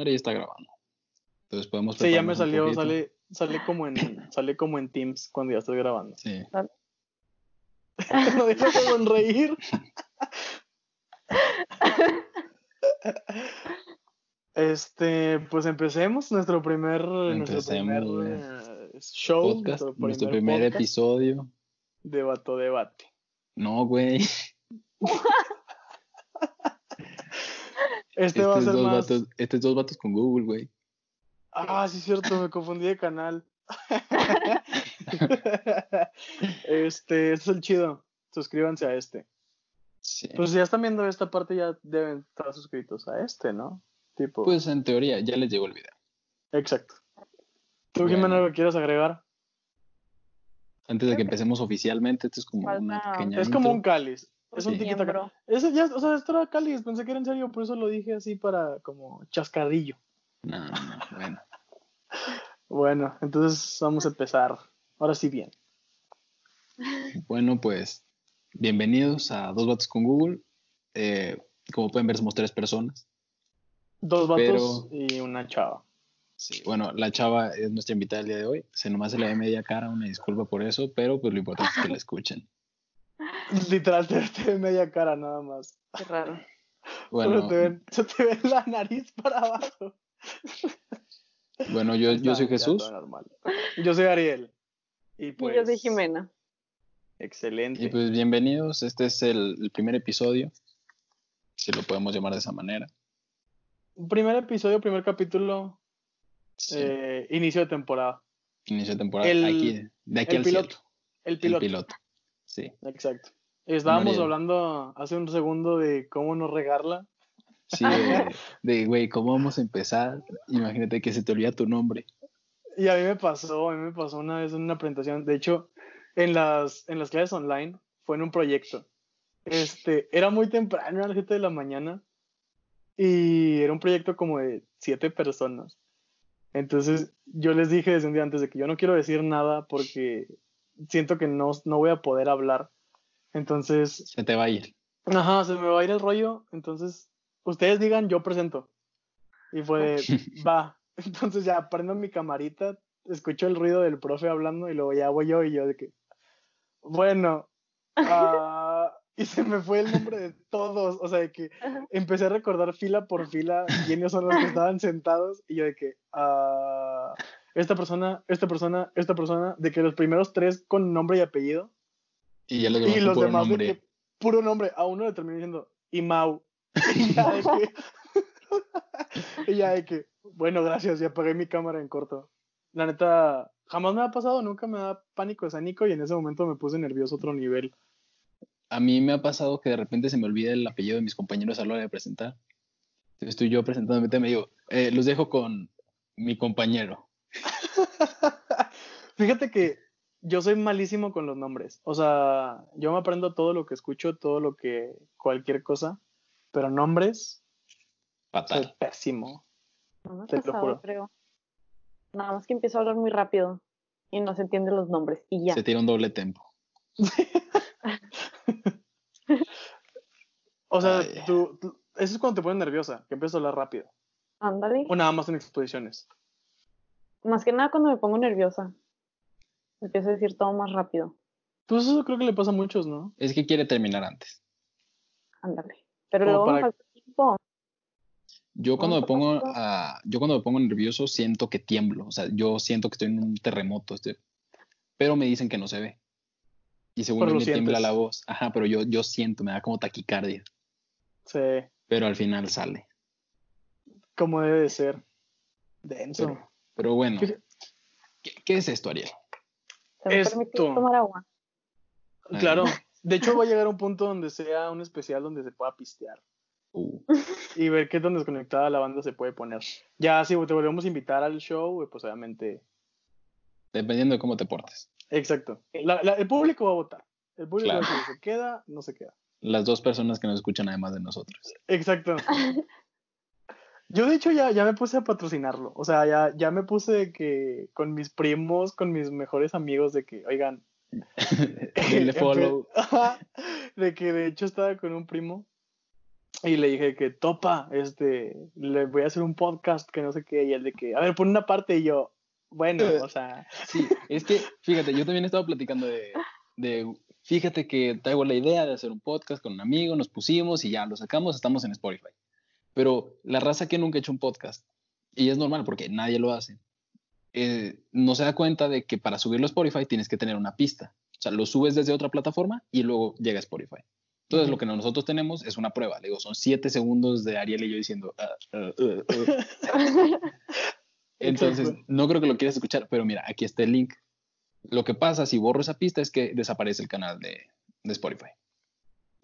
madre ya está grabando. Entonces podemos Sí, ya me salió, sale, sale como en, sale como en Teams cuando ya estoy grabando. Sí. no dejas de sonreír. Este, pues empecemos nuestro primer, nuestro primer eh, show, Podcast, nuestro nuestro primer, primer podcast episodio. de Vato Debate. No, güey. Este, Este, va a es ser dos más. vatos, este es dos vatos con Google, güey. Ah, sí, es cierto, me confundí de canal. este, este es el chido. Suscríbanse a este. Sí. Pues si ya están viendo esta parte, ya deben estar suscritos a este, ¿no? Tipo. Pues en teoría ya les llegó el video. Exacto. ¿Tú, Bueno. Jimena, algo quieres agregar? Antes de que empecemos oficialmente, esto es como una Falta- pequeña Es como un cáliz. Es un Sí. tiquitaca. Miembro. Ese ya, o sea, esto era cáliz, pensé que era en serio, por eso lo dije así para como chascarrillo. No, no, no, bueno. Bueno, entonces vamos a empezar. Ahora sí bien. Bueno, pues bienvenidos a Dos Vatos con Google. Eh, como pueden ver, somos tres personas. Dos vatos Pero- y una chava. Sí, bueno, la chava es nuestra invitada el día de hoy. Se nomás se le ve media cara, una disculpa por eso, pero pues lo importante es que la escuchen. Literal, te, te ve media cara nada más. Qué raro. Bueno, Solo te ven- se te ve la nariz para abajo. bueno yo, yo soy Jesús. Yo soy Ariel. Y pues, y yo soy Jimena. Excelente. y pues bienvenidos. Este es el, el primer episodio, si lo podemos llamar de esa manera. Primer episodio, primer capítulo, Sí, eh, inicio de temporada. inicio de temporada. el- aquí, de aquí el al piloto. cielo. El El piloto. piloto. Sí. Exacto. Estábamos hablando hace un segundo de cómo no regarla. Sí, de, de, güey, ¿cómo vamos a empezar? Imagínate que se te olvida tu nombre. Y a mí me pasó, a mí me pasó una vez en una presentación. De hecho, en las, en las clases online fue en un proyecto. Este, era muy temprano, era las 7 de la mañana. Y era un proyecto como de siete personas. Entonces, yo les dije desde un día antes de que yo no quiero decir nada porque siento que no, no voy a poder hablar. Entonces, Se te va a ir. Ajá, se me va a ir el rollo. Entonces, ustedes digan, yo presento. Y fue, va. Entonces ya prendo mi camarita, escucho el ruido del profe hablando y luego ya voy yo y yo de que, bueno, ah, y se me fue el nombre de todos. O sea, de que empecé a recordar fila por fila quiénes son los que estaban sentados y yo de que, ah, esta persona, esta persona, esta persona, de que los primeros tres con nombre y apellido Y ya los demás y los puro demás nombre. de que puro nombre. A uno le terminé diciendo Imau. Y ya de que, y ya de que, bueno, gracias, y apagué mi cámara en corto. La neta, jamás me ha pasado, nunca me da pánico escénico y en ese momento me puse nervioso a otro nivel. A mí me ha pasado que de repente se me olvida el apellido de mis compañeros a la hora de presentar. Entonces, Estoy yo presentándome y me digo, eh, los dejo con mi compañero. Fíjate que yo soy malísimo con los nombres. O sea, yo me aprendo todo lo que escucho, todo lo que, cualquier cosa, pero nombres, soy Fatal. pésimo. No me ha Te lo juro. creo. Nada más que empiezo a hablar muy rápido y no se entienden los nombres y ya. Se tira un doble tempo. O sea, tú- eso es cuando te pones nerviosa, que empiezas a hablar rápido. Ándale. O nada más en exposiciones. Más que nada cuando me pongo nerviosa. Empiezo a decir todo más rápido. Pues eso creo que le pasa a muchos, ¿no? Es que quiere terminar antes. Ándale. Pero luego para- falta tiempo. Yo cuando me ¿Cómo pongo a- yo cuando me pongo nervioso siento que tiemblo, o sea, yo siento que estoy en un terremoto, estoy- pero me dicen que no se ve. Y según me tiembla la voz. Ajá, pero yo, yo siento, me da como taquicardia, Sí, pero al final sale. como debe de ser. Denso. Pero, pero bueno, Fíjate- ¿qué, qué es esto, Ariel? ¿Se me Esto. permite tomar agua? Claro. De hecho, va a llegar a un punto donde sea un especial donde se pueda pistear Uh, y ver qué tan desconectada la banda se puede poner. Ya, si te volvemos a invitar al show, pues obviamente. dependiendo de cómo te portes. Exacto. La- la- el público va a votar. El público Claro. va a decir, ¿se queda? No se queda. Las dos personas que nos escuchan además de nosotros. Exacto. Yo de hecho ya, ya me puse a patrocinarlo. O sea, ya, ya me puse de que con mis primos, con mis mejores amigos, de que, oigan, follow. De que de hecho estaba con un primo Y le dije que topa, este, le voy a hacer un podcast que no sé qué, y él de que, a ver, pon una parte y yo, bueno, o sea, Sí, es que, fíjate, yo también estaba platicando de, de, fíjate que traigo la idea de hacer un podcast con un amigo, nos pusimos y ya lo sacamos, estamos en Spotify. Pero la raza que nunca ha hecho un podcast, y es normal porque nadie lo hace, eh, no se da cuenta de que para subirlo a Spotify tienes que tener una pista. O sea, lo subes desde otra plataforma y luego llega a Spotify. Entonces, Ujú. lo que nosotros tenemos es una prueba. Le digo, son siete segundos de Ariel y yo diciendo. "Ah, ah, ah, ah". Entonces, Exacto. no creo que lo quieras escuchar, pero mira, aquí está el link. Lo que pasa si borro esa pista es que desaparece el canal de, de Spotify.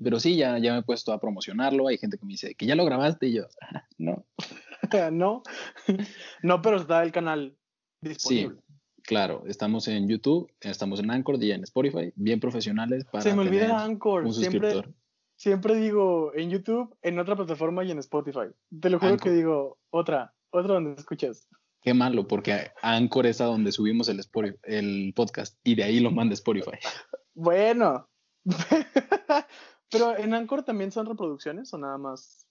Pero sí, ya, ya me he puesto a promocionarlo. Hay gente que me dice que ya lo grabaste y yo, "Ah, no. no, no, pero está el canal Sí, disponible. claro, estamos en YouTube, estamos en Anchor y en Spotify, bien profesionales para Se me olvida Anchor, un siempre, suscriptor. siempre digo en YouTube, en otra plataforma y en Spotify. Te lo juro Anchor. que digo otra, otra donde escuchas. Qué malo, porque Anchor es a donde subimos el, Spotify- el podcast y de ahí lo manda Spotify. Bueno, pero en Anchor también son reproducciones o nada más.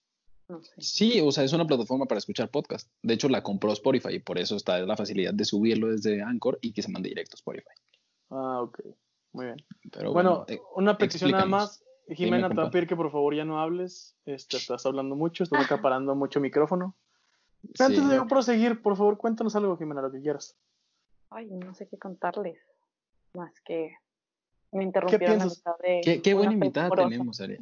No sé. Sí, o sea, es una plataforma para escuchar podcast. De hecho, la compró Spotify y por eso está la facilidad de subirlo desde Anchor y que se mande directo a Spotify. Ah, ok, muy bien. Pero Bueno, bueno, una petición nada más. Jimena, te voy a pedir que por favor ya no hables. Este, estás hablando mucho, estás acaparando mucho micrófono. Pero sí. Antes de yo proseguir, por favor, cuéntanos algo, Jimena, lo que quieras. Ay, no sé qué contarles. Más que me interrumpieron a piensas? mitad de. qué, qué buena invitada tenemos, Ariel.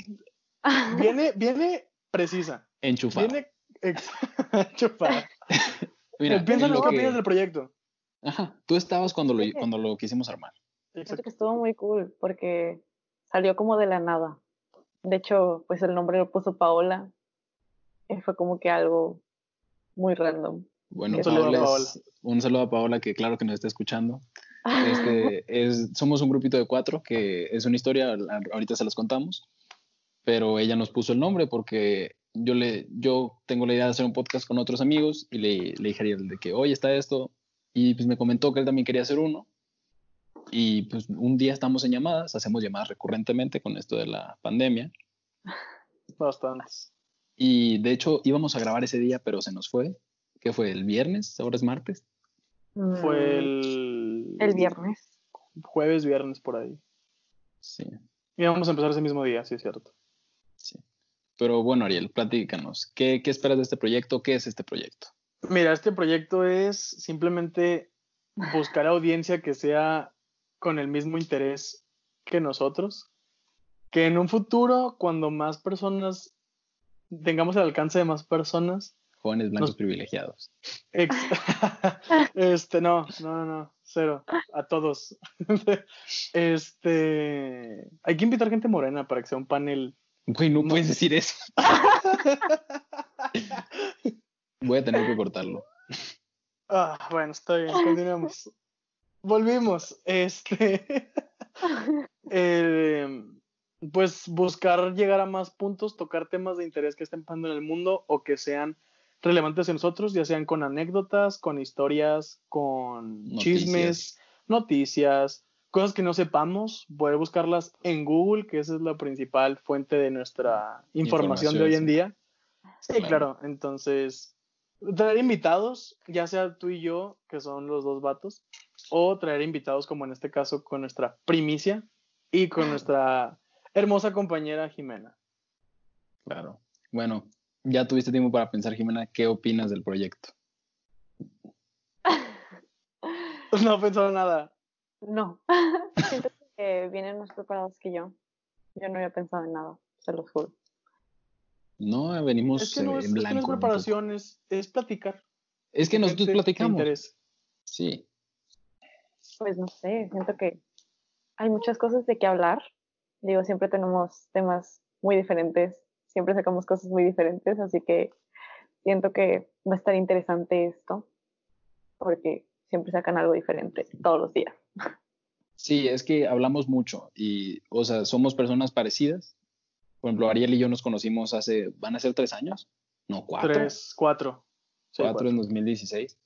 Viene, viene precisa. Enchufada. Viene ex- chupada. Mira, Piensa en lo que opinas del proyecto. Ajá, tú estabas cuando lo, cuando lo quisimos armar. Exacto. que estuvo muy cool porque salió como de la nada. De hecho, pues el nombre lo puso Paola. Y fue como que algo muy random. Bueno, Un saludo a Paola Paola. un saludo a Paola, que claro que nos está escuchando. Este, es, somos un grupito de cuatro, que es una historia, ahorita se las contamos, pero ella nos puso el nombre porque yo, le, yo tengo la idea de hacer un podcast con otros amigos y le, le dije a de que, oye, está esto, y pues me comentó que él también quería hacer uno, y pues un día estamos en llamadas, hacemos llamadas recurrentemente con esto de la pandemia, Bastantes. y de hecho íbamos a grabar ese día, pero se nos fue, que fue el viernes, ahora es martes. Fue el. El viernes. Jueves, viernes, por ahí. Sí, Y vamos a empezar ese mismo día, sí es cierto. sí. Pero bueno, Ariel, platícanos, ¿qué, qué esperas de este proyecto? ¿Qué es este proyecto? Mira, este proyecto es simplemente buscar audiencia que sea con el mismo interés que nosotros. Que en un futuro, cuando más personas tengamos el alcance de más personas, Jóvenes blancos Nos- privilegiados. ex- este, no, no, no, no, cero, a todos. este, hay que invitar gente morena para que sea un panel. Güey, no, No. puedes decir eso. Voy a tener que cortarlo. Ah, bueno, está bien, continuemos. Volvimos. Este. eh, pues buscar llegar a más puntos, tocar temas de interés que estén pasando en el mundo o que sean relevantes en nosotros, ya sean con anécdotas, con historias, con Noticias. chismes, noticias, cosas que no sepamos, poder buscarlas en Google, que esa es la principal fuente de nuestra información, de hoy en día. Sí, Claro. claro. Entonces, traer invitados, ya sea tú y yo, que son los dos vatos, o traer invitados como en este caso con nuestra primicia y con nuestra hermosa compañera Jimena. Claro. Bueno, ya tuviste tiempo para pensar, Jimena, ¿qué opinas del proyecto? No pensaba nada. No. Siento que vienen más preparados que yo. Yo no había pensado en nada, se los juro. No, venimos Es que no eh, es, en es que no blanco. es preparación, es, es platicar. Es que nosotros platicamos. interés. Sí, Pues no sé, siento que hay muchas cosas de qué hablar. Digo, siempre tenemos temas muy diferentes, siempre sacamos cosas muy diferentes, así que siento que va a estar interesante esto, porque siempre sacan algo diferente todos los días. sí, es que hablamos mucho y, o sea, somos personas parecidas. Por ejemplo, Ariel y yo nos conocimos hace, ¿van a ser tres años? No, cuatro. Tres, cuatro. Sí, cuatro en 2016.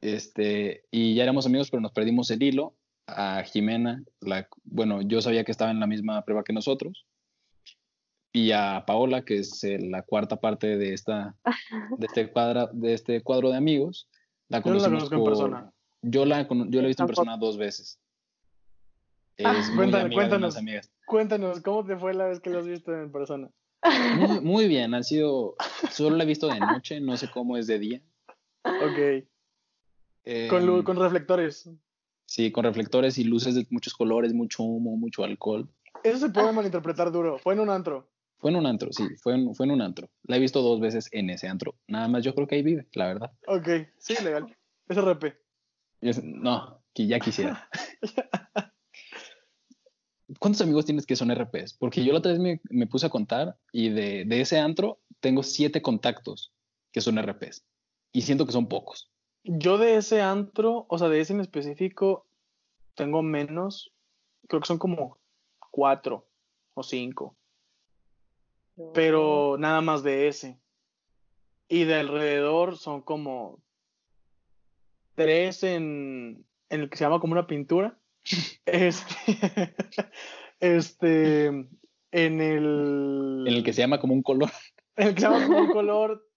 Este, y ya éramos amigos, pero nos perdimos el hilo. A Jimena, la, bueno, yo sabía que estaba en la misma prueba que nosotros. Y a Paola, que es eh, la cuarta parte de, esta, de, este, cuadra, de este cuadro de amigos. La Yo no la conocimos conozco en persona. Yo la, yo la he visto en persona dos veces. Ah, Es muy Cuéntame, amiga de cuéntanos. amigas. Cuéntanos, ¿cómo te fue la vez que lo has visto en persona? Muy, muy bien, han sido. Solo la he visto de noche, no sé cómo es de día. Ok. Eh, Con, lu- con reflectores. Sí, con reflectores y luces de muchos colores, mucho humo, mucho alcohol. Eso se puede malinterpretar duro. Fue en un antro. Fue en un antro, sí, fue en, fue en un antro. La he visto dos veces en ese antro. Nada más yo creo que ahí vive, la verdad. Ok, sí, legal. Es- no, que ya quisiera. ¿Cuántos amigos tienes que son RPs? Porque yo la otra vez me, me puse a contar y de, de ese antro tengo siete contactos que son RPs. Y siento que son pocos. Yo de ese antro, o sea, de ese en específico, tengo menos. Creo que son como cuatro o cinco. Pero nada más de ese. Y de alrededor son como tres en, en el que se llama como una pintura. Este, este, en el, En el que se llama como un color. en el que se llama como un color,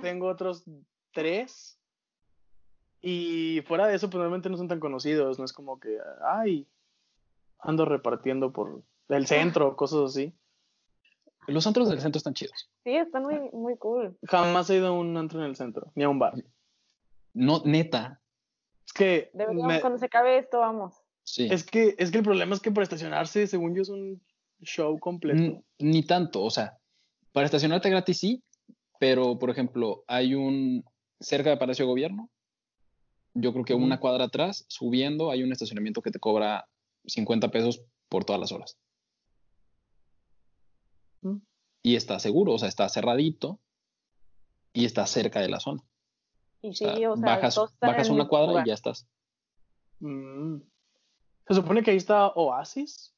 tengo otros tres. Y fuera de eso, pues normalmente no son tan conocidos. No es como que, ay, ando repartiendo por el centro, cosas así. Los antros del centro están chidos. Sí, están muy, muy cool. Jamás he ido a un antro en el centro, ni a un bar. No, neta. Es que, Deberíamos, me- cuando se acabe esto, vamos. Sí. es que es que el problema es que para estacionarse, según yo, es un show completo. N- Ni tanto, o sea, para estacionarte gratis sí, pero por ejemplo, hay un cerca de Palacio de Gobierno, yo creo que una cuadra atrás, subiendo, hay un estacionamiento que te cobra 50 pesos por todas las horas. Mm. Y está seguro, o sea, está cerradito y está cerca de la zona. Y O sí, sea, o sea, bajas, bajas una cuadra lugar. y ya estás. Mm. Se supone que ahí está Oasis.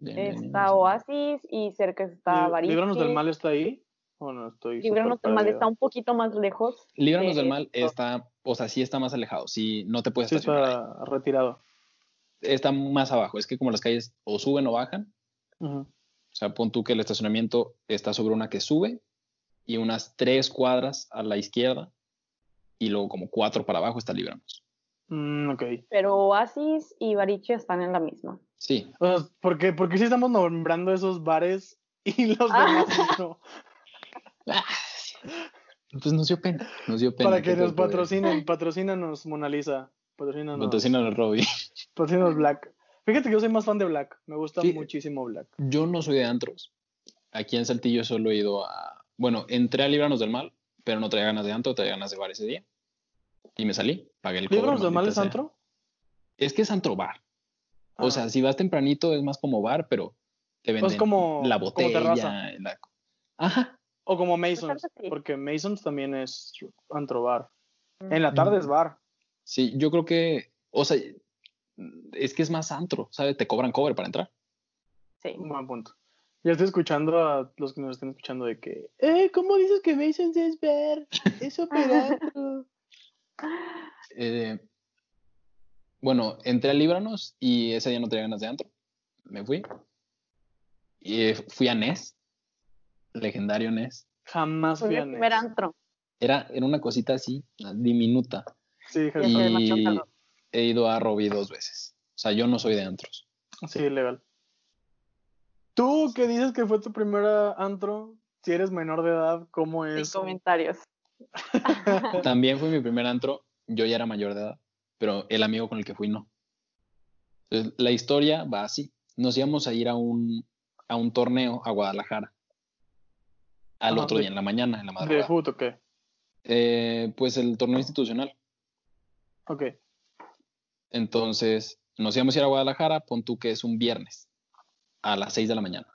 Bien, bien, bien, Está bien. Oasis y cerca está Barichi. Líbranos del mal está ahí. ¿O no estoy? Líbranos del mal está un poquito más lejos. Líbranos del de mal esto. está, o sea, sí está más alejado, sí, no te puedes Sí, estacionar ahí. está retirado. está más abajo. Es que como las calles o suben o bajan, sea, pon tú que el estacionamiento está sobre una que sube y unas tres cuadras a la izquierda y luego como cuatro para abajo está Libranos. Mm, ok. Pero Oasis y Barichi están en la misma. Sí, O sea, ¿por qué, por qué sí estamos nombrando esos bares y los Ah. demás no? pues nos dio pena, nos dio pena. Para que ¿qué te nos patrocinen, patrocínanos Mona Lisa. Patrocínanos, Patrocínanos, Robbie. patrocínanos Black. Fíjate que yo soy más fan de Black. Me gusta Sí. muchísimo Black. Yo no soy de antros. Aquí en Saltillo solo he ido a... Bueno, entré a Libranos del Mal, pero no traía ganas de antro, traía ganas de bar ese día. Y me salí, pagué el cobro. ¿Líbranos del mal es sea. antro? Es que es antro bar. O Ah. sea, si vas tempranito es más como bar, pero te venden Pues como- la como botella. la- Ajá. O como Masons, Pues, sí. porque Masons también es antro bar. Mm. En la tarde es bar. Sí, yo creo que, o sea, es que es más antro, ¿sabes? Te cobran cover para entrar. Sí. Un buen punto. Ya estoy escuchando a los que nos estén escuchando de que, eh, ¿cómo dices que Masons es ver? Es operando. Eh, bueno, entré a Líbranos y ese día no tenía ganas de antro. Me fui. Y eh, fui a Nes, legendario Nes. Jamás fui mi a Nes. primer antro. Era, era una cosita así, diminuta. Sí, Y. he ido a Robbie dos veces. O sea, yo no soy de antros. sí, legal. Tú que dices que fue tu primera antro, si eres menor de edad, ¿cómo Sin es? comentarios. También fue mi primer antro. Yo ya era mayor de edad, pero el amigo con el que fui no. Entonces, la historia va así. Nos íbamos a ir a un, a un torneo a Guadalajara. Al Ajá, otro de- día, en la mañana, en la ¿De madrugada. foot o qué? Eh, pues el torneo institucional. Ok. Entonces, nos íbamos ir a Guadalajara, pon tú que es un viernes, a las 6 de la mañana.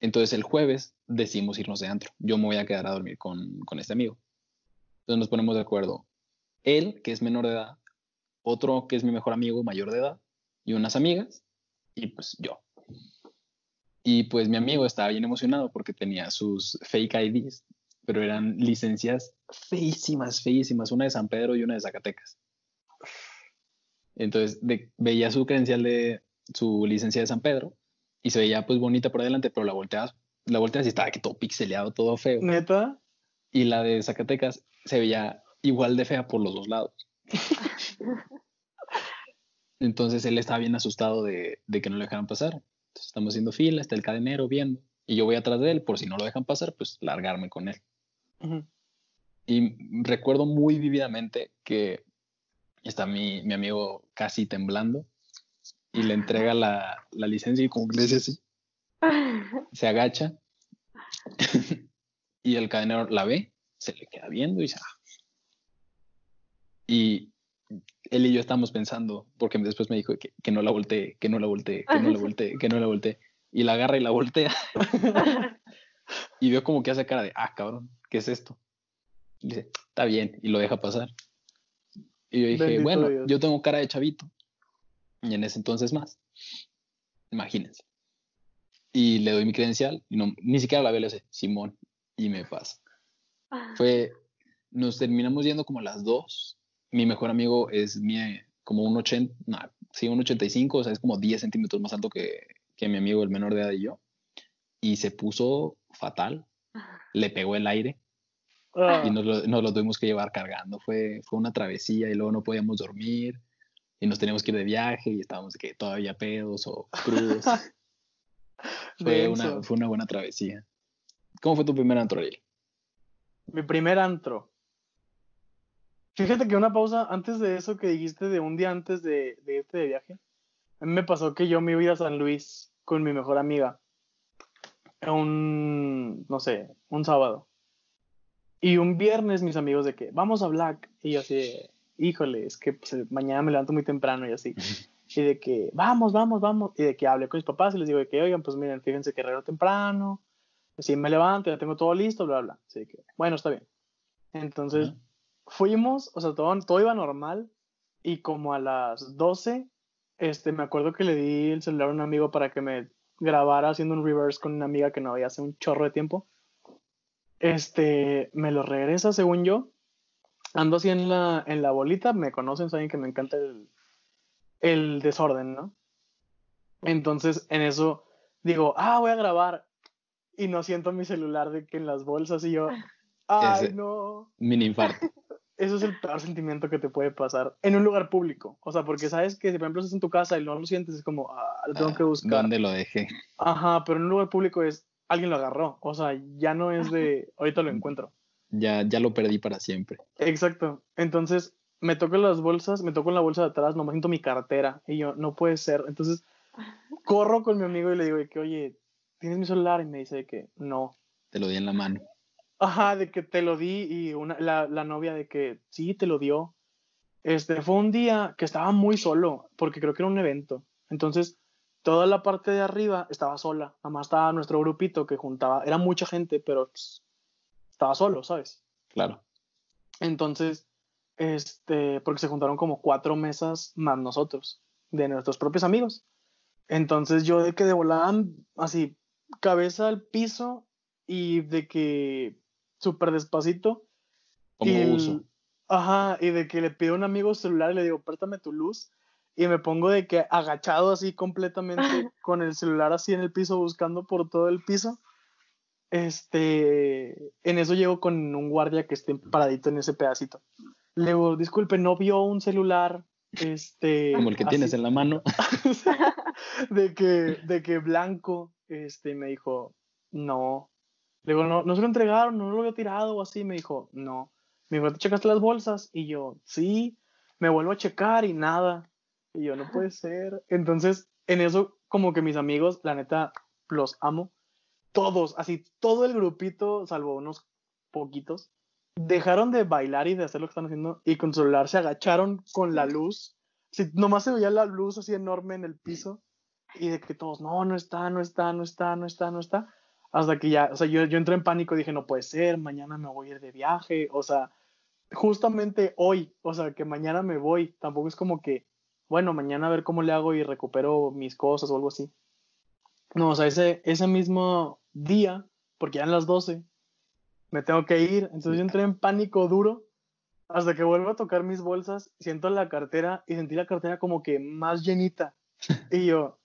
Entonces, el jueves decidimos irnos de antro. Yo me voy a quedar a dormir con, con este amigo. Entonces, nos ponemos de acuerdo. Él, que es menor de edad, otro que es mi mejor amigo, mayor de edad, y unas amigas, y pues yo. Y pues mi amigo estaba bien emocionado porque tenía sus fake IDs, pero eran licencias feísimas, feísimas, una de San Pedro y una de Zacatecas. Entonces de- veía su credencial de su licencia de San Pedro y se veía pues bonita por adelante, pero la volteabas la volteas y estaba que todo pixeleado, todo feo. ¿Neta? Y la de Zacatecas se veía igual de fea por los dos lados. Entonces él estaba bien asustado de, de que no lo dejaran pasar. Entonces estamos haciendo fila, está el cadenero viendo. Y yo voy atrás de él, por si no lo dejan pasar, pues largarme con él. Y recuerdo muy vívidamente que está mi, mi amigo casi temblando y le entrega la, la licencia y como que le dice así, se agacha y el cadenero la ve, se le queda viendo y dice, "Ah". Y él y yo estamos pensando, porque después me dijo que, que no la voltee, que no la voltee, que no la voltee, que no la voltee. Y la agarra y la voltea. y veo como que hace cara de, ah, cabrón, ¿qué es esto? Y dice, está bien, y lo deja pasar. Y yo dije, Bendito bueno, Dios. yo tengo cara de chavito. Y en ese entonces más. Imagínense. Y le doy mi credencial, y no, ni siquiera la veo, le hace, Simón, y me pasa. Fue, nos terminamos yendo como a las dos. Mi mejor amigo es mi, como un 80, no, sí, un 85, o sea, es como 10 centímetros más alto que, que mi amigo, el menor de edad y yo. Y se puso fatal, le pegó el aire Ah, y nos lo, nos lo tuvimos que llevar cargando. Fue, fue una travesía y luego no podíamos dormir y nos teníamos que ir de viaje y estábamos que todavía pedos o crudos. fue, una, fue una buena travesía. ¿Cómo fue tu primer antro, Ariel? Mi primer antro. Fíjate que una pausa antes de eso que dijiste de un día antes de, de irte de viaje. A mí me pasó que yo me iba a ir a San Luis con mi mejor amiga. Un, no sé, un sábado. Y un viernes mis amigos de que, vamos a Black. Y yo así, de, híjole, es que pues, mañana me levanto muy temprano y así. Y de que, vamos, vamos, vamos. Y de que hablé con mis papás y les digo de que, oigan, pues miren, fíjense que regreso temprano. Si me levanto, ya tengo todo listo, bla, bla. Así que, bueno, está bien. Entonces, Ajá. fuimos, o sea, todo, todo iba normal. Y como a las 12, este, me acuerdo que le di el celular a un amigo para que me grabara haciendo un reverse con una amiga que no había hace un chorro de tiempo. Este, me lo regresa, según yo. Ando así en la, en la bolita, me conocen, saben que me encanta el, el desorden, ¿no? Entonces, en eso digo, ah, voy a grabar. Y no siento mi celular de que en las bolsas y yo, ay, Ese- no. Mini infarto. Eso es el peor sentimiento que te puede pasar en un lugar público. O sea, porque sabes que si por ejemplo estás en tu casa y no lo sientes, es como, ah, lo tengo que buscar. ¿Dónde lo dejé? Ajá, pero en un lugar público es, alguien lo agarró. O sea, ya no es de, ahorita lo encuentro. Ya, ya lo perdí para siempre. Exacto. Entonces, me toco las bolsas, me toco en la bolsa de atrás, no me siento mi cartera. Y yo, no puede ser. Entonces, corro con mi amigo y le digo de que, oye, ¿tienes mi celular? Y me dice de que, no. Te lo di en la mano. Ajá, de que te lo di y una, la, la novia de que sí, te lo dio. Este, fue un día que estaba muy solo, porque creo que era un evento. Entonces, toda la parte de arriba estaba sola. Nada más estaba nuestro grupito que juntaba, era mucha gente, pero pues, estaba solo, ¿sabes? Claro. Entonces, este, porque se juntaron como cuatro mesas más nosotros, de nuestros propios amigos. Entonces yo de que de volada, así, cabeza al piso y de que súper despacito. Como y uso. Ajá, y de que le pido a un amigo celular y le digo, préstame tu luz. Y me pongo de que agachado así completamente con el celular así en el piso buscando por todo el piso. Este, en eso llego con un guardia que esté paradito en ese pedacito. Le digo, disculpe, no vio un celular, este, Como el que tienes así, en la mano. de que, de que blanco, este, me dijo, no. Le digo, no, no se lo entregaron, no lo había tirado o así. Me dijo, no. Me dijo, ¿te checaste las bolsas? Y yo, sí. Me vuelvo a checar y nada. Y yo, no puede ser. Entonces, en eso, como que mis amigos, la neta, los amo. Todos, así, todo el grupito, salvo unos poquitos, dejaron de bailar y de hacer lo que están haciendo y con celular se agacharon con la luz. Sí, nomás se veía la luz así enorme en el piso y de que todos, no, no está, no está, no está, no está, no está. Hasta que ya, o sea, yo, yo entré en pánico, dije, no puede ser, mañana me voy a ir de viaje, o sea, justamente hoy, o sea, que mañana me voy, tampoco es como que, bueno, mañana a ver cómo le hago y recupero mis cosas o algo así. No, o sea, ese, ese mismo día, porque ya en las 12, me tengo que ir, entonces yo entré en pánico duro hasta que vuelvo a tocar mis bolsas, siento la cartera y sentí la cartera como que más llenita. Y yo,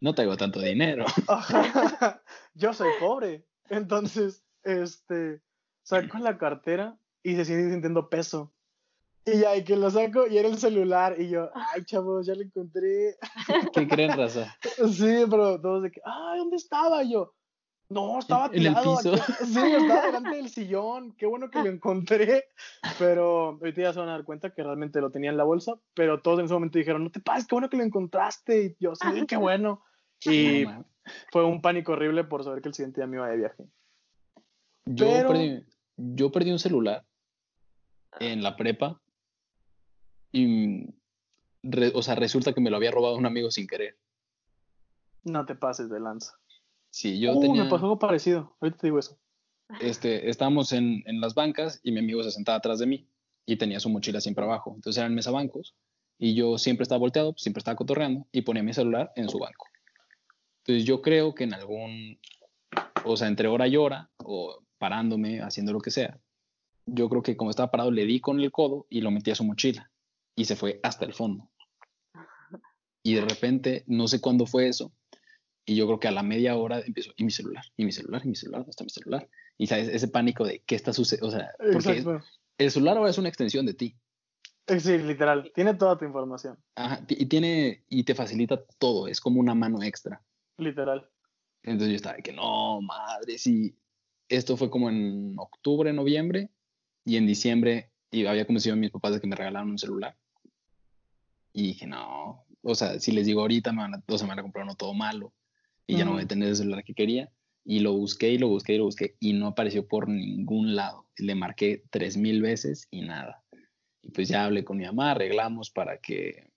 no tengo tanto dinero. Yo soy pobre. Entonces, este, saco la cartera y se sigue sintiendo peso. Y ya, y que lo saco y era el celular. Y yo, ay, chavos, ya lo encontré. ¿Qué creen, raza? Sí, pero todos de que, ay, ¿dónde estaba? Y yo, no, estaba ¿En el tirado. piso? aquí". Sí, estaba delante del sillón. Qué bueno que lo encontré. Pero ahorita ya se van a dar cuenta que realmente lo tenía en la bolsa. Pero todos en ese momento dijeron, no te pases, qué bueno que lo encontraste. Y yo, sí, qué bueno. Y No, fue un pánico horrible por saber que el siguiente día me iba de viaje. yo, pero- perdí, yo perdí un celular en la prepa y, re- o sea, resulta que me lo había robado un amigo sin querer. No te pases de lanza. Sí, yo Uh, tenía, Me pasó algo parecido. Ahorita te digo eso. este, estábamos en, en las bancas y mi amigo se sentaba atrás de mí y tenía su mochila siempre abajo. Entonces eran mesabancos y yo siempre estaba volteado, siempre estaba cotorreando y ponía mi celular en su banco. Entonces yo creo que en algún, o sea, entre hora y hora o parándome, haciendo lo que sea, yo creo que como estaba parado le di con el codo y lo metí a su mochila y se fue hasta el fondo. Y de repente, no sé cuándo fue eso, y yo creo que a la media hora empezó, y mi celular, y mi celular, y mi celular, ¿dónde está mi celular? Y sabes, ese pánico de qué está sucediendo, o sea, porque Exacto. el celular ahora es una extensión de ti. Eh, Sí, literal. Tiene toda tu información. Ajá, y tiene, y te facilita todo, es como una mano extra. Literal. Entonces yo estaba de que no, madre, sí. Esto fue como en octubre, noviembre, y en diciembre y había convencido a mis papás de que me regalaron un celular. Y dije, no, o sea, si les digo ahorita, me van a, o sea, me van a comprar uno todo malo y ya no voy a tener el celular que quería. Y lo busqué y lo busqué y lo busqué y no apareció por ningún lado. Le marqué tres mil veces y nada. Y pues ya hablé con mi mamá, arreglamos para que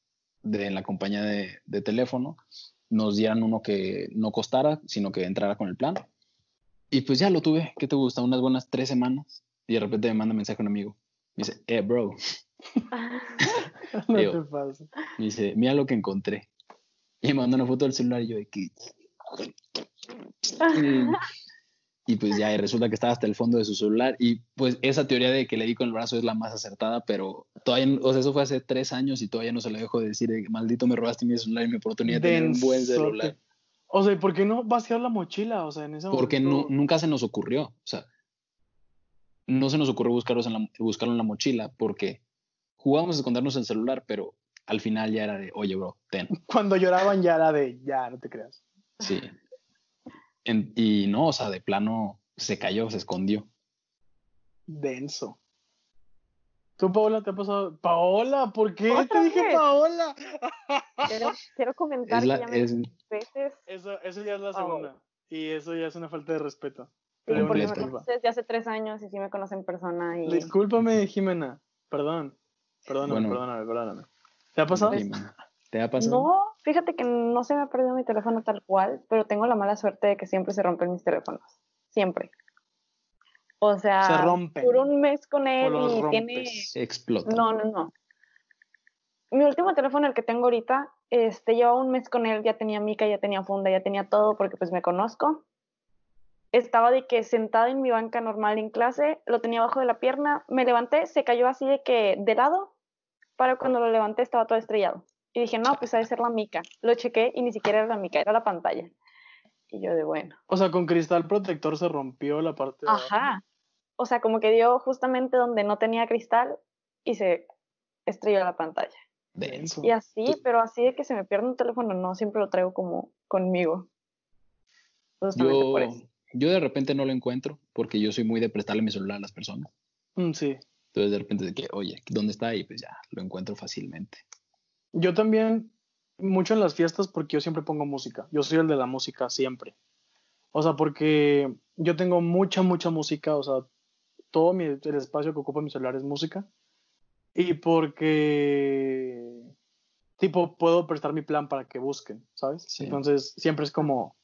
de, en la compañía de, de teléfono nos dieran uno que no costara, sino que entrara con el plan. Y pues ya lo tuve, ¿qué te gusta? Unas buenas tres semanas. Y de repente me manda mensaje un amigo. Me dice, eh, bro. No Digo, te. Me dice, mira lo que encontré. Y me manda una foto del celular y yo de que... Y, y pues ya, y resulta que estaba hasta el fondo de su celular. Y pues esa teoría de que le di con el brazo es la más acertada, pero todavía, no- o sea, eso fue hace tres años y todavía no se lo dejo de decir, de maldito me robaste mi celular y mi oportunidad de tener un buen celular. O sea, ¿y por qué no vaciar la mochila? O sea, en ese Porque no, nunca se nos ocurrió. O sea, no se nos ocurrió buscarlos en la, buscarlo en la mochila porque jugábamos a escondernos el celular, pero al final ya era de, oye, bro, ten. Cuando lloraban ya era de, ya, no te creas. Sí. En- y no, o sea, de plano se cayó, se escondió. Denso. ¿Tú, Paola, te ha pasado? Paola, ¿por qué te ¿Otra dije vez? Paola? Quiero, quiero comentar Es la, que ya me es, veces Eso, eso ya es la Paola. segunda. Y eso ya es una falta de respeto. sí, Pero porque me Completo. disculpa. conoces de hace tres años y sí me conocen en persona y Discúlpame, Jimena. Perdón. Perdóname, Bueno. perdóname, perdóname. ¿Te ha pasado? ¿Te ha pasado? no, fíjate que no se me ha perdido mi teléfono tal cual, pero tengo la mala suerte de que siempre se rompen mis teléfonos, siempre. O sea, Se rompen. duro un mes con él y rompes. tiene Explota. No, no, no. Mi último teléfono, el que tengo ahorita, este, llevaba un mes con él, ya tenía mica, ya tenía funda, ya tenía todo, porque pues me conozco. Estaba de que sentada en mi banca normal en clase, lo tenía abajo de la pierna, me levanté, se cayó así de que de lado, para cuando lo levanté estaba todo estrellado. Y dije, no, pues ha de ser la mica. Lo chequé y ni siquiera era la mica, era la pantalla. Y yo de bueno. O sea, con cristal protector se rompió la parte de abajo. Ajá. O sea, como que dio justamente donde no tenía cristal y se estrelló la pantalla. Denso. Y así, Tú- pero así de que se me pierde un teléfono, no, siempre lo traigo como conmigo. Justamente Yo, por eso. Yo de repente no lo encuentro porque yo soy muy de prestarle mi celular a las personas. Mm, sí. Entonces de repente de que, oye, ¿dónde está? Y pues ya, lo encuentro fácilmente. Yo también, mucho en las fiestas, porque yo siempre pongo música. Yo soy el de la música siempre. O sea, porque yo tengo mucha, mucha música. O sea, todo mi, el espacio que ocupa mi celular es música. Y porque, tipo, puedo prestar mi plan para que busquen, ¿sabes? Sí. Entonces, siempre es como,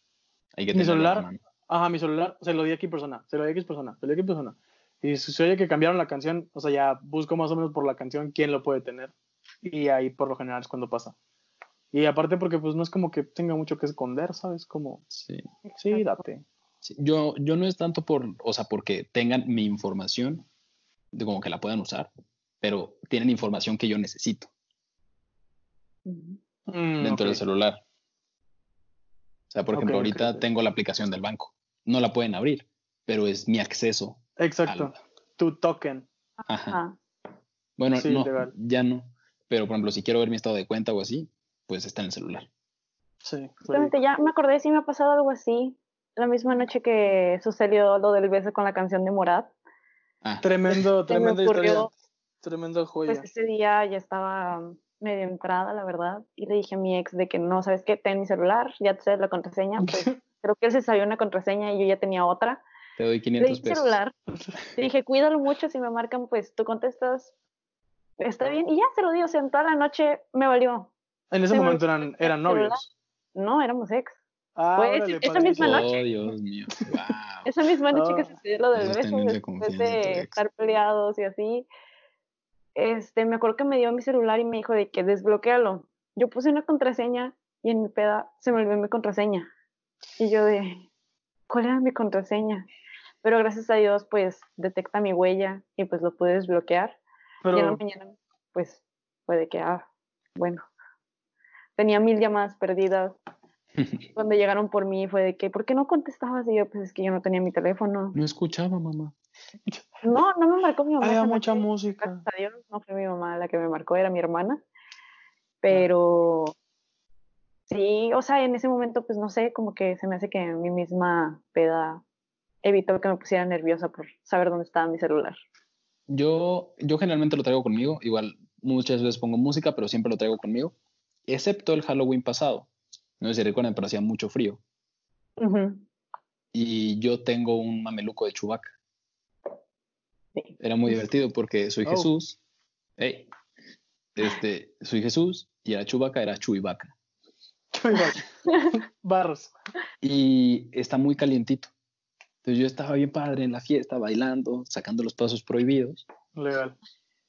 Hay que Mi celular. Ajá, mi celular se lo di a X persona, se lo di a X persona, se lo di a X persona. Y si se oye que cambiaron la canción, o sea, ya busco más o menos por la canción quién lo puede tener. Y ahí por lo general es cuando pasa. Y aparte porque pues no es como que tenga mucho que esconder, ¿sabes? Como, Sí. sí, date. Sí, Yo, yo no es tanto por, o sea, porque tengan mi información, de como que la puedan usar, pero tienen información que yo necesito. Mm, dentro del celular. sea, por ejemplo, ahorita tengo la aplicación del banco. No la pueden abrir, pero es mi acceso. Exacto. Tu token. Ajá. Ajá. Bueno, Sí, no, legal. ya no. Pero, por ejemplo, si quiero ver mi estado de cuenta o así, pues está en el celular. Sí. Justamente ya me acordé si me ha pasado algo así. La misma noche que sucedió lo del beso con la canción de Morad. Ah, Tremendo, tremenda historia. Tremenda joya. pues ese día ya estaba medio entrada, la verdad. Y le dije a mi ex de que no, ¿sabes qué? Ten mi celular, ya te sé la contraseña. Pues creo que él se sabía una contraseña y yo ya tenía otra. te doy Le di 500 mi pesos. celular. Le dije, cuídalo mucho, si me marcan, pues tú contestas. Está bien. Y ya se lo di, o sea, en toda la noche me valió. en ese se me momento eran, eran novios. No, éramos ex. Ah, Pues, órale, esa misma Oh, noche. Dios mío. Wow. Esa misma noche que Ah, sucedió lo del eso es beso, después de estar peleados y así, este, me acuerdo que me dio mi celular y me dijo de que desbloquealo. Yo puse una contraseña y en mi peda se me olvidó mi contraseña. Y yo de, ¿cuál era mi contraseña? Pero gracias a Dios, pues, detecta mi huella y pues lo pude desbloquear. Y en la Pero, mañana, pues, fue de que, ah, bueno, tenía mil llamadas perdidas. Cuando llegaron por mí fue de que, ¿por qué no contestabas? Y yo, pues es que yo no tenía mi teléfono. No escuchaba, mamá. No, no me marcó mi mamá. había mucha noche. música. Gracias a Dios, no fue mi mamá la que me marcó, era mi hermana. Pero sí, o sea, en ese momento, pues no sé, como que se me hace que mi misma peda evitó que me pusiera nerviosa por saber dónde estaba mi celular. Yo, yo generalmente lo traigo conmigo. Igual muchas veces pongo música, pero siempre lo traigo conmigo. Excepto el Halloween pasado. No sé si recuerdan, pero hacía mucho frío. Y yo tengo un mameluco de Chubaca. sí. Era muy divertido porque soy Oh. Jesús. Ey, este, soy Jesús y era Chubaca, era Barros. Y está muy calientito. Entonces yo estaba bien padre en la fiesta, bailando, sacando los pasos prohibidos, Legal.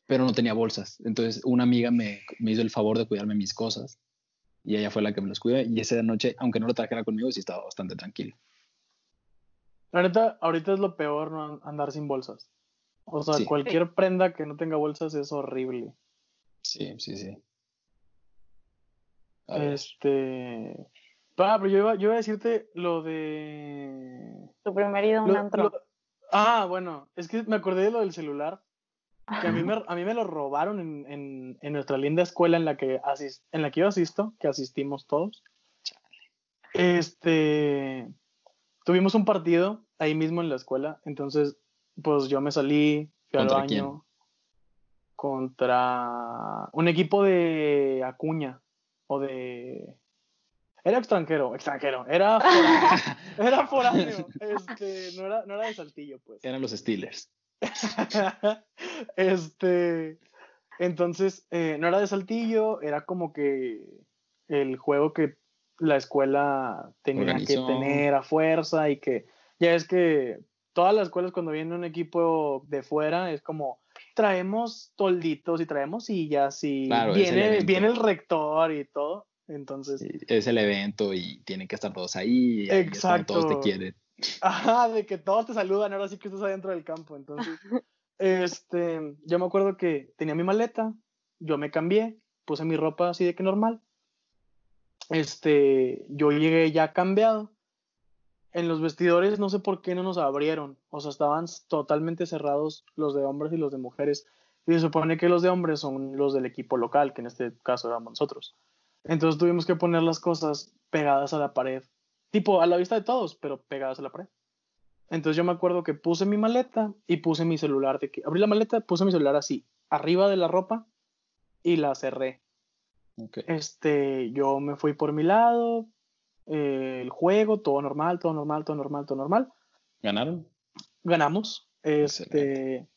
pero no tenía bolsas. Entonces una amiga me, me hizo el favor de cuidarme mis cosas y ella fue la que me las cuidó. Y esa noche, aunque no lo trajera conmigo, sí estaba bastante tranquilo. La neta, ahorita es lo peor no andar sin bolsas. O sea, Sí. cualquier prenda que no tenga bolsas es horrible. Sí, sí, sí. A. Este. Ah, pero yo iba, yo iba a decirte lo de. Tu primer ida a un lo- antro. lo- Ah, bueno, es que me acordé de lo del celular. Que a mí me, a mí me lo robaron en, en, en nuestra linda escuela en la, que asis- en la que yo asisto, que asistimos todos. Este. Tuvimos un partido ahí mismo en la escuela. Entonces, pues yo me salí, fui al ¿Contra baño. quién? Contra un equipo de Acuña. O de. Era extranjero, extranjero. Era foráneo. era foráneo. Este, no era, no era de Saltillo, pues. Eran los Steelers. este, entonces, eh, no era de Saltillo, era como que el juego que la escuela tenía Organizó. que tener a fuerza y que ya es que todas las escuelas cuando viene un equipo de fuera es como traemos tolditos y traemos sillas y Claro, es el viene, viene el rector y todo. Entonces, es el evento y tienen que estar todos ahí. Exacto. Todos te quieren. Ajá, de que todos te saludan, ahora sí que estás adentro del campo. Entonces, este, yo me acuerdo que tenía mi maleta, yo me cambié, puse mi ropa así de que normal. Este, yo llegué ya cambiado. En los vestidores no sé por qué no nos abrieron, o sea, estaban totalmente cerrados los de hombres y los de mujeres. Y se supone que los de hombres son los del equipo local, que en este caso éramos nosotros. Entonces tuvimos que poner las cosas pegadas a la pared tipo a la vista de todos, pero pegadas a la pared. Entonces yo me acuerdo que puse mi maleta y puse mi celular, de que abrí la maleta, puse mi celular así, arriba de la ropa y la cerré. Ok. Este, yo me fui por mi lado, eh, el juego, todo normal, todo normal, todo normal, todo normal. ¿Ganaron? Ganamos. Este,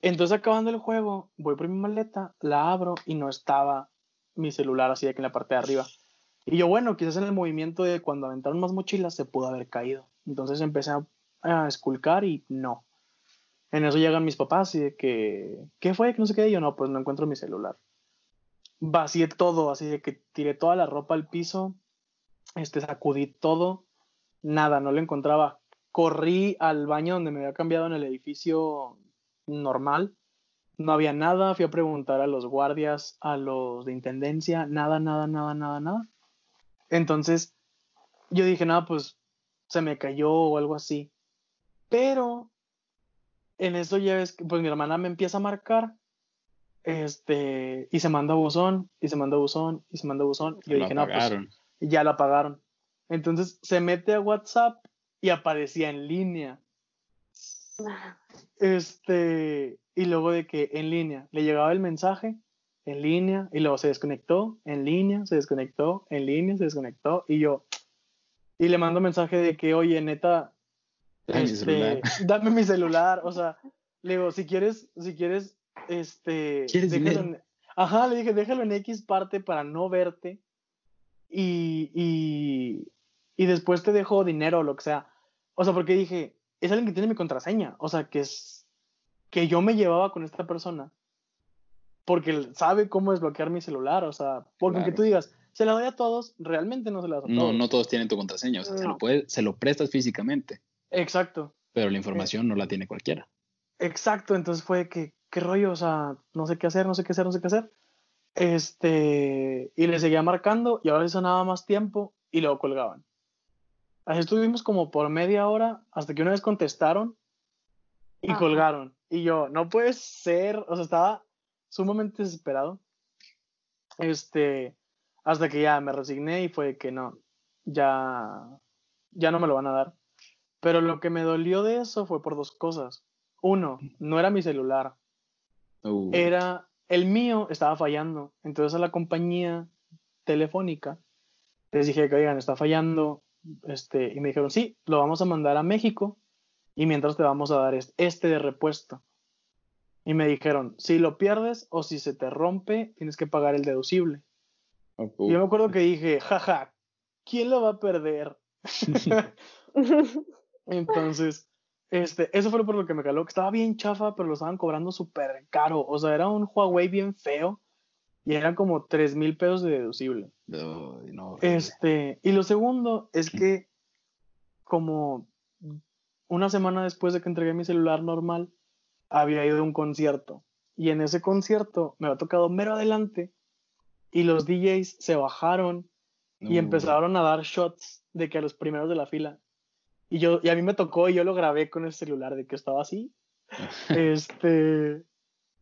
entonces acabando el juego, voy por mi maleta, la abro y no estaba mi celular así de que en la parte de arriba. Y yo, bueno, quizás en el movimiento de cuando aventaron más mochilas se pudo haber caído. Entonces empecé a, a esculcar y no. En eso llegan mis papás y de que, ¿qué fue? Que no sé qué. Y yo, no, pues no encuentro mi celular. Vacié todo, así de que tiré toda la ropa al piso, este, sacudí todo, nada, no lo encontraba. Corrí al baño donde me había cambiado en el edificio normal, no había nada, fui a preguntar a los guardias, a los de intendencia, nada, nada, nada, nada, nada. Entonces, yo dije, nada, pues se me cayó o algo así. Pero en eso ya ves que pues mi hermana me empieza a marcar este, y se manda buzón, y se manda buzón, y se manda buzón. Y yo dije, no, pues ya la apagaron. Entonces se mete a WhatsApp y aparecía en línea. Este, y luego de que en línea le llegaba el mensaje en línea y luego se desconectó, en línea, se desconectó, en línea, se desconectó y yo y le mando mensaje de que, oye, neta, dame, mi, este, celular. dame mi celular, o sea, le digo, si quieres, si quieres, este, déjalo ajá, le dije, déjalo en X parte para no verte y, y, y después te dejo dinero o lo que sea. O sea, porque dije, es alguien que tiene mi contraseña, o sea, que es, que yo me llevaba con esta persona porque sabe cómo desbloquear mi celular, o sea, porque aunque tú digas, se la doy a todos, realmente no se la das a todos. No, no todos tienen tu contraseña, o sea, se, lo se lo prestas físicamente. Exacto. Pero la información no la tiene cualquiera. Exacto, entonces fue que, qué rollo, o sea, no sé qué hacer, no sé qué hacer, no sé qué hacer. Este, y le seguía marcando y ahora le sonaba más tiempo y luego colgaban. Así estuvimos como por media hora hasta que una vez contestaron y colgaron. Y yo, no puede ser, o sea, estaba sumamente desesperado. Este, hasta que ya me resigné y fue que no, ya, ya no me lo van a dar. Pero lo que me dolió de eso fue por dos cosas. Uno, no era mi celular. Uh. Era, el mío estaba fallando. Entonces a la compañía telefónica les dije que, oigan, está fallando. Este, y me dijeron, sí, lo vamos a mandar a México y mientras te vamos a dar este de repuesto. Y me dijeron, si lo pierdes o si se te rompe, tienes que pagar el deducible. Y yo me acuerdo que dije, jaja, ¿quién lo va a perder? Entonces, este, eso fue por lo que me caló, que estaba bien chafa, pero lo estaban cobrando súper caro. O sea, era un Huawei bien feo y eran como 3 mil pesos de deducible. este, y lo segundo es que como una semana después de que entregué mi celular normal, había ido a un concierto. Y en ese concierto me había tocado mero adelante y los DJs se bajaron y empezaron a dar shots de que a los primeros de la fila. Y, yo, y a mí me tocó y yo lo grabé con el celular de que estaba así. este.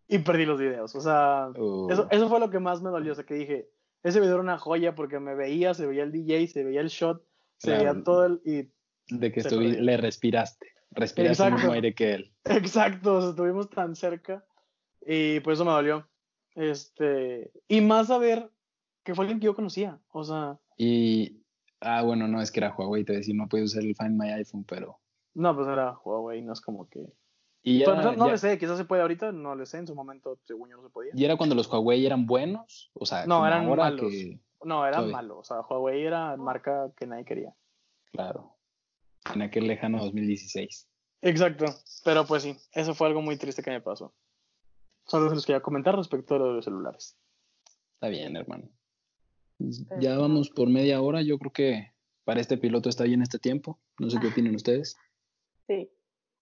Y perdí los videos. O sea, uh. eso, eso, fue lo que más me dolió. O sea, que dije, ese video era una joya porque me veía, se veía el DJ, se veía el shot, se veía todo el. Y de que le respiraste. Respiraste el mismo aire que él. Exacto, o sea, estuvimos tan cerca. Y por eso me dolió. Este, y más a ver que fue alguien que yo conocía, o sea. Y, ah, bueno, no, es que era Huawei, te decía, no puedes usar el Find My iPhone, pero. No, pues era Huawei, no es como que. Y pues, no le sé, quizás se puede ahorita, no le sé, en su momento, según yo, no se podía. ¿Y era cuando los Huawei eran buenos? O sea, no, eran malos. No, eran malos. O sea, Huawei era marca que nadie quería. Claro. En aquel lejano 2016. Exacto. Pero pues sí, eso fue algo muy triste que me pasó. Solo se los quería comentar respecto a los celulares. Está bien, hermano. Ya vamos por media hora. Yo creo que para este piloto está bien este tiempo. No sé qué opinan ustedes. Sí.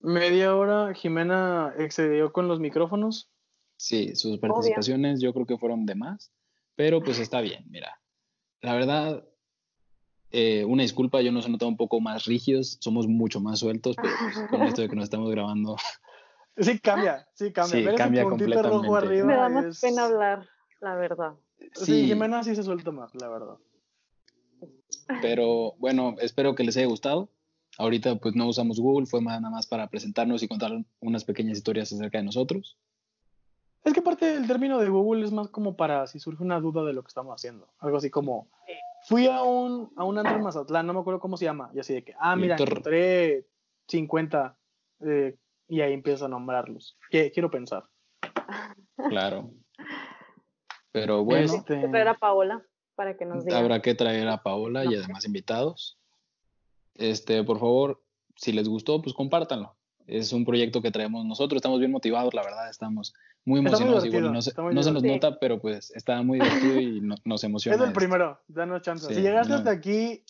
Media hora, Jimena excedió con los micrófonos. Sí, sus participaciones yo creo que fueron de más, pero pues está bien, mira. La verdad, eh, una disculpa, yo nos he notado un poco más rígidos, somos mucho más sueltos, pero pues, con esto de que nos estamos grabando Sí, cambia, sí, cambia. Sí, cambia rojo arriba Me da más pena hablar, la verdad. Sí. Jimena sí se suelta más, la verdad. Pero bueno, espero que les haya gustado. Ahorita pues no usamos Google, fue nada más para presentarnos y contar unas pequeñas historias acerca de nosotros. Es que parte del término de Google es más como para si surge una duda de lo que estamos haciendo. Algo así como, fui a un, a un antro en Mazatlán, no me acuerdo cómo se llama, y así de que, ah, mira, encontré 50 eh, y ahí empiezo a nombrarlos. Quiero pensar. Claro. Pero bueno. Este... traer a Paola para que nos diga. Habrá que traer a Paola y además invitados. Este, por favor, si les gustó, pues compártanlo. Es un proyecto que traemos nosotros, estamos bien motivados, la verdad, estamos muy emocionados. no, se, no se, nos nota, pero pues está muy divertido y nos emociona. Es el primero, danos chance. si llegaste hasta aquí,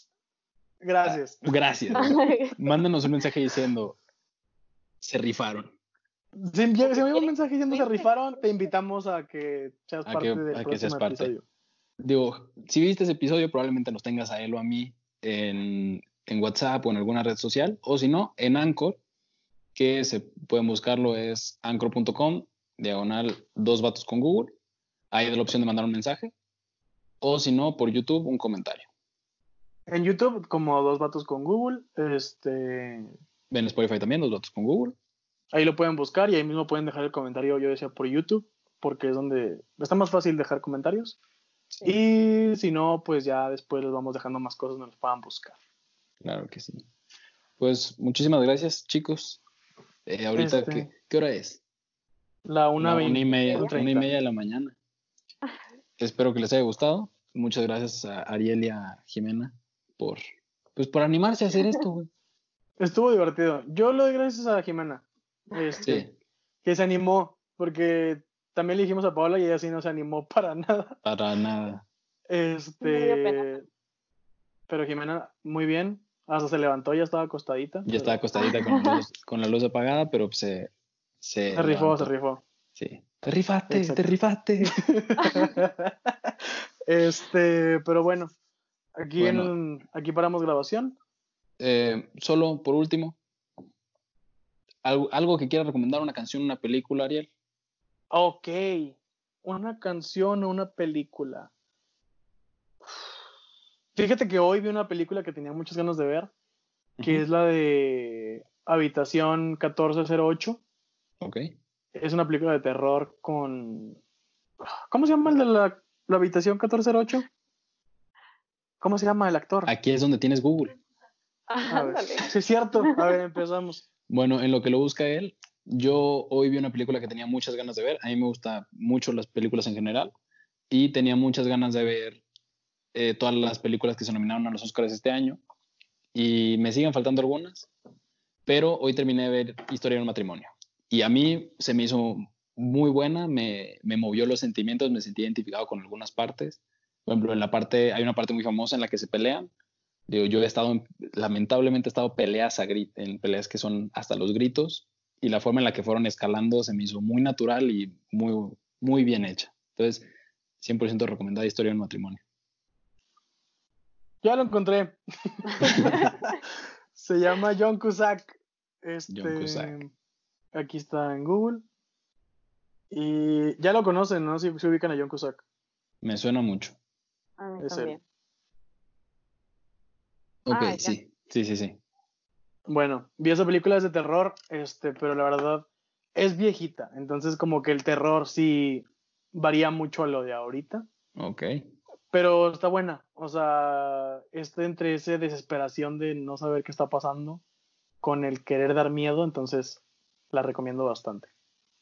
gracias. gracias. Mándanos un mensaje diciendo, se rifaron. Si, me llega un mensaje diciendo se rifaron, te invitamos a que seas parte del próximo episodio. Digo, si viste ese episodio, probablemente nos tengas a él o a mí en, en WhatsApp o en alguna red social, o si no, en Anchor, que se pueden buscarlo es anchor.com, diagonal dos vatos con Google. Ahí hay la opción de mandar un mensaje. O si no, por YouTube, un comentario. En YouTube, como dos vatos con Google, este, Ven Spotify también, dos vatos con Google. Ahí lo pueden buscar y ahí mismo pueden dejar el comentario, yo decía, por YouTube, porque es donde está más fácil dejar comentarios. Y si no, pues ya después les vamos dejando más cosas donde los puedan buscar. Claro que sí. Pues muchísimas gracias, chicos. Eh, ahorita, Este- ¿qué, qué hora es? La una, una y media, una y media de la mañana. Espero que les haya gustado. Muchas gracias a Ariel y a Jimena por, pues, por animarse a hacer esto, güey. Estuvo divertido. Yo le doy gracias a Jimena, este, Sí, que se animó, porque también le dijimos a Paola y ella sí no se animó para nada. para nada. Este, pero Jimena, muy bien. Hasta se levantó, ya estaba acostadita. Ya estaba acostadita con la luz, con la luz apagada, pero se, se, Se rifó, levantó. se rifó. Sí. Te rifaste, Exacto. te rifaste. este, pero bueno, aquí, Bueno. En, aquí paramos grabación. Eh, solo por último, algo, algo que quiera recomendar, una canción, una película, Ariel. Ok, una canción o una película. Fíjate que hoy vi una película que tenía muchas ganas de ver, que es la de Habitación 1408. Ok. Es una película de terror con... ¿Cómo se llama el de la, la Habitación 1408? ¿Cómo se llama el actor? Aquí es donde tienes Google. A ver. Sí, es cierto. A ver, empezamos. Bueno, en lo que lo busca él, yo hoy vi una película que tenía muchas ganas de ver. A mí me gustan mucho las películas en general y tenía muchas ganas de ver eh, todas las películas que se nominaron a los Oscars este año y me siguen faltando algunas, pero hoy terminé de ver Historia de un matrimonio y a mí se me hizo muy buena, me, me movió los sentimientos, me sentí identificado con algunas partes. Por ejemplo, en la parte, hay una parte muy famosa en la que se pelean. Digo, yo he estado, en- lamentablemente he estado peleas a grit, en peleas que son hasta los gritos y la forma en la que fueron escalando se me hizo muy natural y muy, muy bien hecha. Entonces, 100% recomendada Historia de un matrimonio. Ya lo encontré. Se llama John Cusack. Este, John Cusack. Aquí está en Google. Y ya lo conocen, ¿no? Si se ubican a John Cusack. Me suena mucho. A mí Es él. Ok, Ah, sí, sí, sí, sí. Bueno, vi esa película es de terror, este, pero la verdad es viejita. Entonces, como que el terror sí varía mucho a lo de ahorita. Ok, Pero está buena. O sea, está entre esa desesperación de no saber qué está pasando con el querer dar miedo. Entonces, la recomiendo bastante.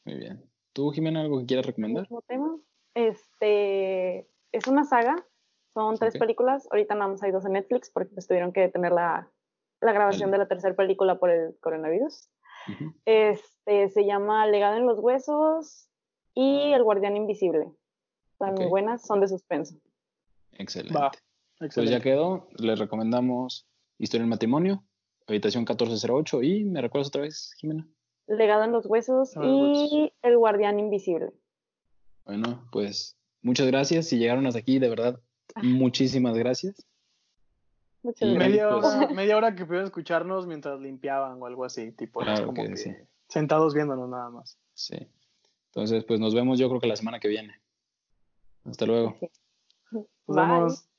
muy bien. ¿Tú, Jimena, algo que quieras recomendar? Este es una saga. Son tres películas. Ahorita nada más hay dos en Netflix porque pues, tuvieron que detener la, la grabación Vale. de la tercera película por el coronavirus. Este se llama Legado en los Huesos y El Guardián Invisible. Están muy buenas, son de suspenso. Excelente. Va. Pues Excelente. ya quedó. Les recomendamos Historia del matrimonio, habitación 1408 y ¿me recuerdas otra vez, Jimena? Legado en los Huesos Ah, y El Guardián Invisible. Bueno, pues muchas gracias. Si llegaron hasta aquí, de verdad, muchísimas gracias. Muchas gracias. Media hora, media hora que pudieron escucharnos mientras limpiaban o algo así, tipo, Claro como que que sí. sentados viéndonos nada más. Sí. Entonces, pues nos vemos yo creo que la semana que viene. Hasta luego. Nos Bye. vemos.